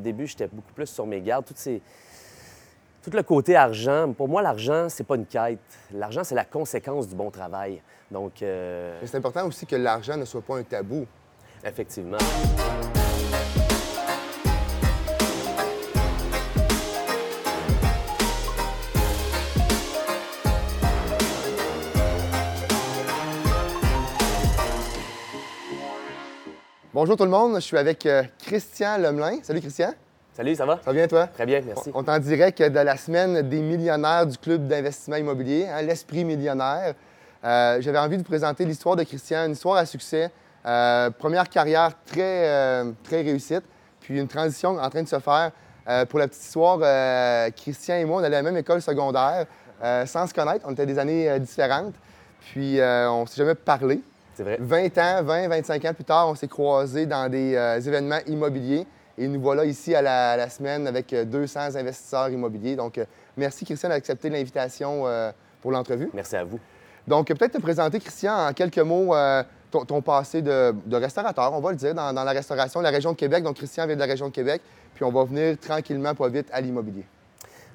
début, j'étais beaucoup plus sur mes gardes. Toutes ces... Tout le côté argent, pour moi, l'argent, c'est pas une quête. L'argent, c'est la conséquence du bon travail. Donc, euh, c'est important aussi que l'argent ne soit pas un tabou. effectivement. Bonjour tout le monde, je suis avec euh, Christian Lemelin. Salut Christian, Salut, ça va? ça va bien toi? Très bien, merci. On, on t'en dirait que de la semaine des millionnaires du club d'investissement immobilier, hein, l'esprit millionnaire. Euh, J'avais envie de vous présenter l'histoire de Christian, une histoire à succès. Euh, première carrière très, très réussite, puis une transition en train de se faire. Pour la petite histoire, Christian et moi, on allait à la même école secondaire, sans se connaître. On était des années différentes, puis on ne s'est jamais parlé. C'est vrai. 20 ans, 20, 25 ans plus tard, on s'est croisés dans des euh, événements immobiliers. Et nous voilà ici à la, à la semaine avec euh, 200 investisseurs immobiliers. Donc, euh, merci Christian d'accepter l'invitation euh, pour l'entrevue. Merci à vous. Donc, euh, peut-être te présenter, Christian, en quelques mots, euh, ton, ton passé de, de restaurateur, on va le dire, dans, dans la restauration, la région de Québec. Donc, Christian vient de la région de Québec. Puis, on va venir tranquillement, pas vite, à l'immobilier.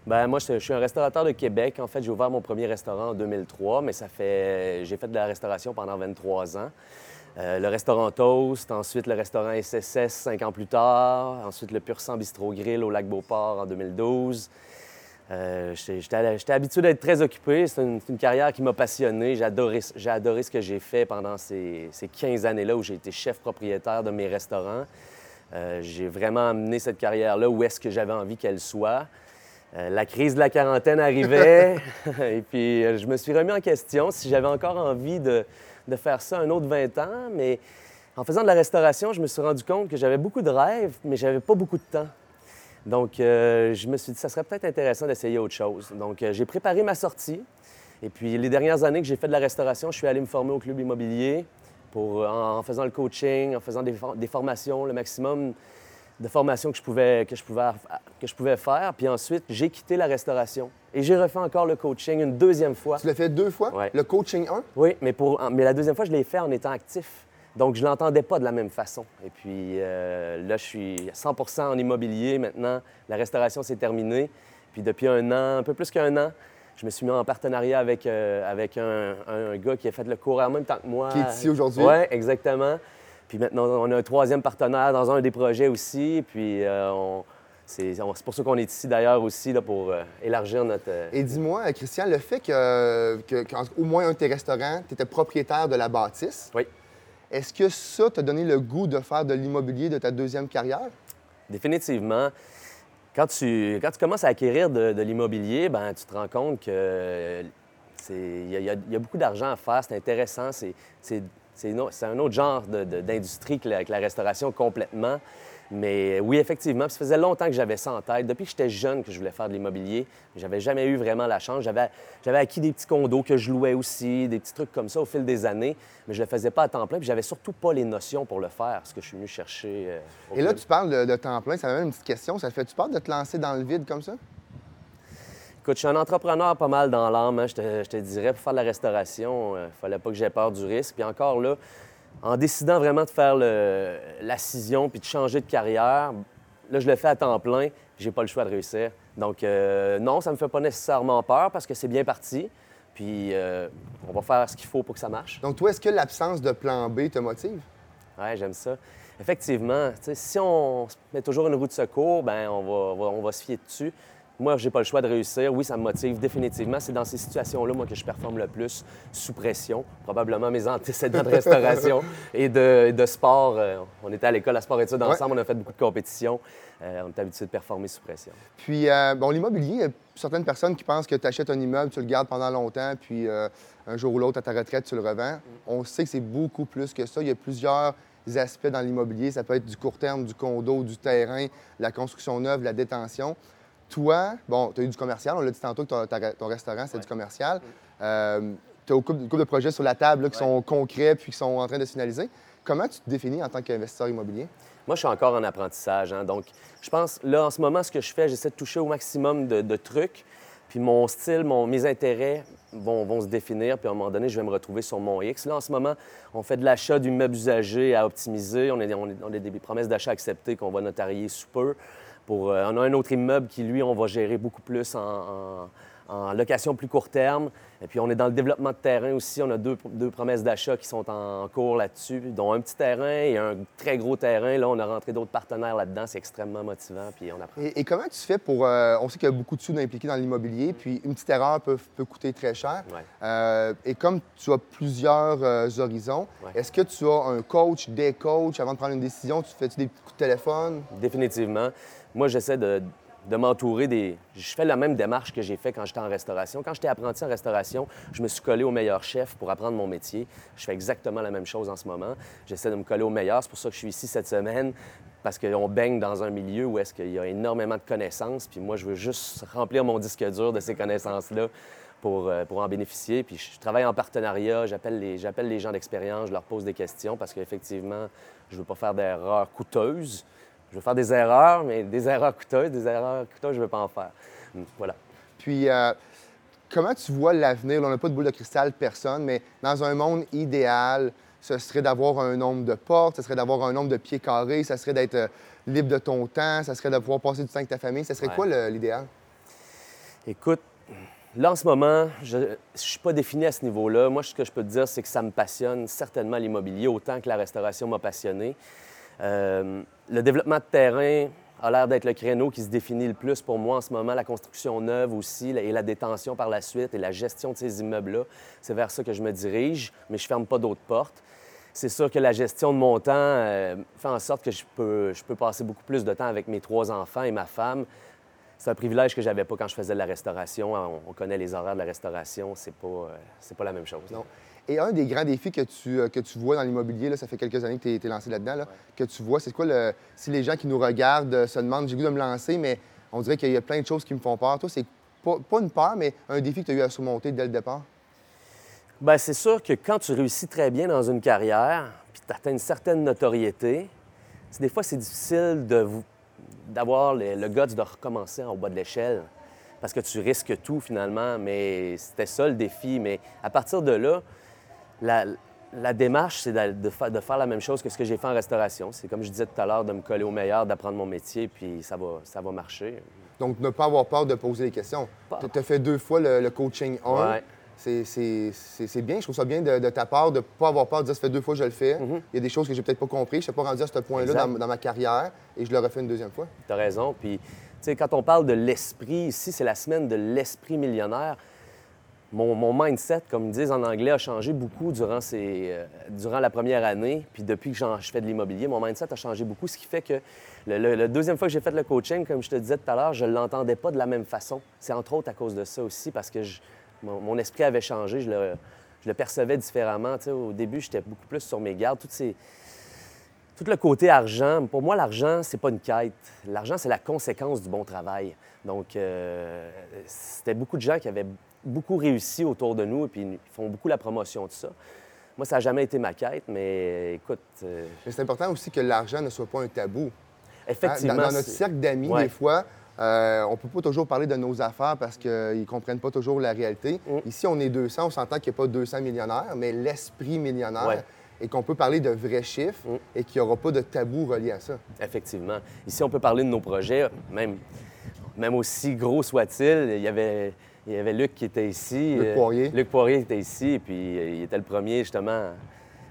Ben moi, je, suis un restaurateur de Québec. En fait, j'ai ouvert mon premier restaurant en 2003, mais ça fait... J'ai fait de la restauration pendant 23 ans. Euh, le restaurant Toast, ensuite le restaurant SSS cinq ans plus tard, ensuite le Pur Sang Bistro Grill au Lac Beauport en 2012. Euh, J'étais habitué d'être très occupé. C'est une, carrière qui m'a passionné. J'ai adoré, ce que j'ai fait pendant ces, ces 15 années-là où j'ai été chef propriétaire de mes restaurants. Euh, j'ai vraiment amené cette carrière-là où est-ce que j'avais envie qu'elle soit. Euh, la crise de la quarantaine arrivait et puis euh, je me suis remis en question si j'avais encore envie de, de faire ça un autre 20 ans. Mais en faisant de la restauration, je me suis rendu compte que j'avais beaucoup de rêves, mais j'avais pas beaucoup de temps. Donc, euh, je me suis dit, ça serait peut-être intéressant d'essayer autre chose. Donc, j'ai préparé ma sortie. Et puis, les dernières années que j'ai fait de la restauration, je suis allé me former au club immobilier pour, en, en faisant le coaching, en faisant des formations, le maximum de formations que je pouvais, que je pouvais, que je pouvais faire. Puis ensuite, j'ai quitté la restauration. Et j'ai refait encore le coaching une deuxième fois. Tu l'as fait deux fois, Ouais. le coaching 1. Oui, mais, pour, mais la deuxième fois, je l'ai fait en étant actif. Donc, je ne l'entendais pas de la même façon. Et puis euh, là, je suis 100% en immobilier maintenant. La restauration, c'est terminé. Puis depuis un an, un peu plus qu'un an, je me suis mis en partenariat avec, euh, avec un, un gars qui a fait le cours en même temps que moi. Qui est ici aujourd'hui. Oui, exactement. Puis maintenant, on a un troisième partenaire dans un des projets aussi. Puis euh, on- c'est on- c'est pour ça qu'on est ici d'ailleurs aussi, là, pour euh, élargir notre... euh, Et dis-moi, Christian, le fait que, que- qu'en- au moins un de tes restaurants, tu étais propriétaire de la bâtisse, Oui. est-ce que ça t'a donné le goût de faire de l'immobilier de ta deuxième carrière? Définitivement. Quand tu, quand tu commences à acquérir de, de l'immobilier, ben, tu te rends compte que il y, a- y y beaucoup d'argent à faire, c'est intéressant, c'est, c'est- c'est un autre genre d'industrie que la, que la restauration complètement. Mais oui, effectivement, ça faisait longtemps que j'avais ça en tête. Depuis que j'étais jeune que je voulais faire de l'immobilier, j'avais jamais eu vraiment la chance. J'avais, acquis des petits condos que je louais aussi, des petits trucs comme ça au fil des années, mais je le faisais pas à temps plein. Puis j'avais surtout pas les notions pour le faire, ce que je suis venu chercher. euh, Et là, club. tu parles de, de temps plein, ça m'amène une petite question. Ça te fait-tu peur de te lancer dans le vide comme ça? Écoute, je suis un entrepreneur pas mal dans l'âme, hein, je, te, je te dirais. Pour faire de la restauration, il fallait pas que j'aie peur du risque. Puis encore là, en décidant vraiment de faire le- la scission puis de changer de carrière, là, je le fais à temps plein, j'ai pas le choix de réussir. Donc, euh, non, ça me fait pas nécessairement peur parce que c'est bien parti. Puis, euh, on va faire ce qu'il faut pour que ça marche. Donc, toi, est-ce que l'absence de plan B te motive? Oui, j'aime ça. Effectivement, si on se met toujours une roue de secours, ben on va, on va, on va se fier dessus. Moi, j'ai pas le choix de réussir. Oui, ça me motive définitivement. C'est dans ces situations-là, moi, que je performe le plus sous pression. Probablement mes antécédents de restauration et de, de sport. Euh, on était à l'école à sport-études Ouais. ensemble, on a fait beaucoup de compétitions. Euh, on est habitué de performer sous pression. Puis, euh, bon, l'immobilier, il y a certaines personnes qui pensent que tu achètes un immeuble, tu le gardes pendant longtemps, puis un jour ou l'autre, à ta retraite, tu le revends. On sait que c'est beaucoup plus que ça. Il y a plusieurs aspects dans l'immobilier. Ça peut être du court terme, du condo, du terrain, la construction neuve, la détention. Toi, bon, tu as eu du commercial. On l'a dit tantôt que ton, ton restaurant, c'est du commercial. Euh, tu as une couple, une couple de projets sur la table là, qui Ouais. sont concrets puis qui sont en train de se finaliser. Comment tu te définis en tant qu'investisseur immobilier? Moi, je suis encore en apprentissage. hein. donc, je pense, là, en ce moment, ce que je fais, j'essaie de toucher au maximum de, de trucs. Puis mon style, mon- mes intérêts vont, vont se définir. Puis à un moment donné, je vais me retrouver sur mon X. Là, en ce moment, on fait de l'achat d'immeubles usagés à optimiser. On a, on a- on a des promesses d'achat acceptées qu'on va notarier sous peu. Pour, euh, on a un autre immeuble qui, lui, on va gérer beaucoup plus en en location plus court terme. Et puis, on est dans le développement de terrain aussi. On a deux, deux promesses d'achat qui sont en cours là-dessus, dont un petit terrain et un très gros terrain. Là, on a rentré d'autres partenaires là-dedans. C'est extrêmement motivant. Puis on apprend. Et, comment tu fais pour. Euh, on sait qu'il y a beaucoup de sous impliqués dans l'immobilier, puis une petite erreur peut, peut coûter très cher. Euh, et comme tu as plusieurs euh, horizons, est-ce que tu as un coach, des coachs avant de prendre une décision? Tu fais-tu des coups de téléphone? Définitivement. Moi, j'essaie de de m'entourer des. Je fais la même démarche que j'ai fait quand j'étais en restauration. Quand j'étais apprenti en restauration, je me suis collé au meilleur chef pour apprendre mon métier. Je fais exactement la même chose en ce moment. J'essaie de me coller au meilleur. C'est pour ça que je suis ici cette semaine, parce qu'on baigne dans un milieu où est-ce qu'il y a énormément de connaissances. Puis moi, je veux juste remplir mon disque dur de ces connaissances-là. Pour, euh, pour, en bénéficier. Puis je travaille en partenariat, j'appelle les, j'appelle les gens d'expérience, je leur pose des questions parce qu'effectivement, je ne veux pas faire d'erreurs coûteuses. Je veux faire des erreurs, mais des erreurs coûteuses, des erreurs coûteuses, je ne veux pas en faire. Hmm, voilà. Puis, euh, comment tu vois l'avenir? On n'a pas de boule de cristal, personne, mais dans un monde idéal, ce serait d'avoir un nombre de portes, ce serait d'avoir un nombre de pieds carrés, ce serait d'être euh, libre de ton temps, ce serait de pouvoir passer du temps avec ta famille. Ce serait quoi l'idéal? Écoute, là, en ce moment, je ne suis pas défini à ce niveau-là. Moi, ce que je peux te dire, c'est que ça me passionne certainement l'immobilier autant que la restauration m'a passionné. Euh, le développement de terrain a l'air d'être le créneau qui se définit le plus pour moi en ce moment. La construction neuve aussi et la détention par la suite et la gestion de ces immeubles-là, c'est vers ça que je me dirige, mais je ne ferme pas d'autres portes. C'est sûr que la gestion de mon temps euh, fait en sorte que je peux, je peux passer beaucoup plus de temps avec mes trois enfants et ma femme. C'est un privilège que je n'avais pas quand je faisais de la restauration. On, connaît les horaires de la restauration, c'est pas, euh, c'est pas la même chose. Non. Et un des grands défis que tu, euh, que tu vois dans l'immobilier, ça fait quelques années que tu es, lancé là-dedans, que tu vois, c'est quoi le. Si les gens qui nous regardent euh, se demandent, j'ai goût de me lancer, mais on dirait qu'il y a plein de choses qui me font peur. Toi, c'est pas, pas une peur, mais un défi que tu as eu à surmonter dès le départ? Bien, c'est sûr que quand tu réussis très bien dans une carrière, puis tu atteins une certaine notoriété, des fois, c'est difficile de d'avoir le, le guts de recommencer en bas de l'échelle parce que tu risques tout finalement, mais c'était ça le défi. Mais à partir de là, la, démarche, c'est de, faire la même chose que ce que j'ai fait en restauration. C'est comme je disais tout à l'heure, de me coller au meilleur, d'apprendre mon métier, puis ça va, ça va marcher. Donc, ne pas avoir peur de poser des questions. Tu as fait deux fois le, coaching 1. C'est bien, je trouve ça bien de, ta part de ne pas avoir peur de dire ça fait deux fois que je le fais. Mm-hmm. Il y a des choses que j'ai peut-être pas compris, je ne suis pas rendu à ce point-là dans, ma carrière et je le refais une deuxième fois. Tu as raison. Puis, tu sais, quand on parle de l'esprit, ici, c'est la semaine de l'esprit millionnaire mon, mindset, comme ils disent en anglais, a changé beaucoup durant, ces, euh, durant la première année. Puis depuis que je fais de l'immobilier, mon mindset a changé beaucoup, ce qui fait que la deuxième fois que j'ai fait le coaching, comme je te disais tout à l'heure, je ne l'entendais pas de la même façon. C'est entre autres à cause de ça aussi, parce que mon, esprit avait changé, je le, percevais différemment. au début, j'étais beaucoup plus sur mes gardes. tout le côté argent, pour moi, l'argent, c'est pas une quête. L'argent, c'est la conséquence du bon travail. Donc, euh, c'était beaucoup de gens qui avaient beaucoup réussi autour de nous et puis ils font beaucoup la promotion de ça. Moi, ça n'a jamais été ma quête, mais écoute. Euh, mais c'est important aussi que l'argent ne soit pas un tabou. Effectivement. Dans, notre cercle d'amis, des fois, euh, on ne peut pas toujours parler de nos affaires parce qu'ils ne comprennent pas toujours la réalité. Mm. Ici, on est 200, on s'entend qu'il n'y a pas 200 millionnaires, mais l'esprit millionnaire. Et qu'on peut parler de vrais chiffres mm. et qu'il n'y aura pas de tabou relié à ça. Effectivement. Ici, on peut parler de nos projets, même, même aussi gros soit-il. Il y avait il y avait Luc qui était ici. Luc euh, Poirier. Luc Poirier était ici, et puis euh, il était le premier justement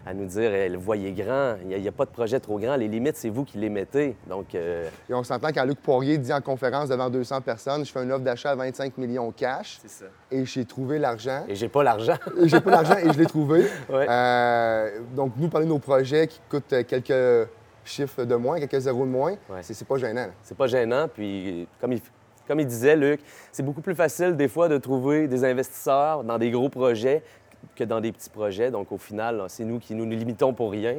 à nous dire eh, le voyez grand, il n'y a, pas de projet trop grand, les limites, c'est vous qui les mettez. Donc, euh, Et on s'entend quand Luc Poirier dit en conférence devant 200 personnes Je fais une offre d'achat à 25 millions cash. C'est ça. Et j'ai trouvé l'argent. Et j'ai pas l'argent. et j'ai pas l'argent et je l'ai trouvé. donc, nous, parler de nos projets qui coûtent quelques chiffres de moins, quelques zéros de moins, c'est pas gênant. C'est pas gênant. Puis, comme il, comme il disait, Luc, c'est beaucoup plus facile des fois de trouver des investisseurs dans des gros projets que dans des petits projets. Donc, au final, c'est nous qui nous, limitons pour rien.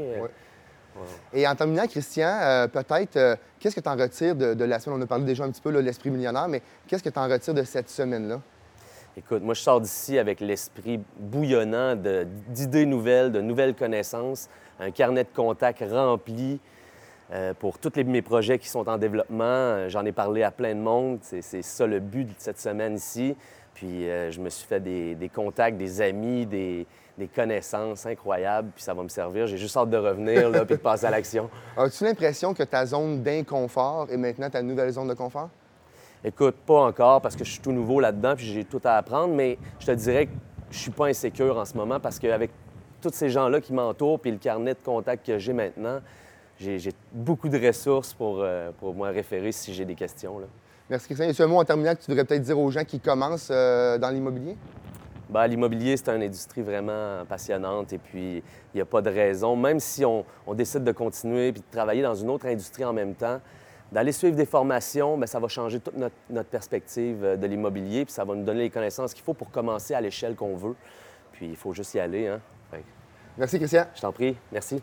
Et en terminant, Christian, euh, peut-être, euh, qu'est-ce que tu en retires de, la semaine? On a parlé déjà un petit peu de l'esprit millionnaire, mais qu'est-ce que tu en retires de cette semaine-là? Écoute, moi, je sors d'ici avec l'esprit bouillonnant d'idées nouvelles, de nouvelles connaissances, un carnet de contacts rempli, euh, pour tous mes projets qui sont en développement. Euh, j'en ai parlé à plein de monde. C'est ça le but de cette semaine ici. Puis euh, je me suis fait des, des contacts, des amis, des, des connaissances incroyables, puis ça va me servir. J'ai juste hâte de revenir, là, puis de passer à l'action. As-tu l'impression que ta zone d'inconfort est maintenant ta nouvelle zone de confort? Écoute, pas encore parce que je suis tout nouveau là-dedans, puis j'ai tout à apprendre, mais je te dirais que je suis pas insécure en ce moment parce qu'avec tous ces gens-là qui m'entourent, puis le carnet de contacts que j'ai maintenant, j'ai beaucoup de ressources pour, euh, pour me référer si j'ai des questions. Là. Merci, Christian. A un mot en terminant que tu devrais peut-être dire aux gens qui commencent euh, dans l'immobilier? Ben, L'immobilier, c'est une industrie vraiment passionnante et puis il n'y a pas de raison, même si on, on décide de continuer puis de travailler dans une autre industrie en même temps, d'aller suivre des formations, bien, ça va changer toute notre, notre perspective euh, de l'immobilier puis ça va nous donner les connaissances qu'il faut pour commencer à l'échelle qu'on veut. Puis il faut juste y aller. Hein? Fait Merci, Christian. je t'en prie. Merci.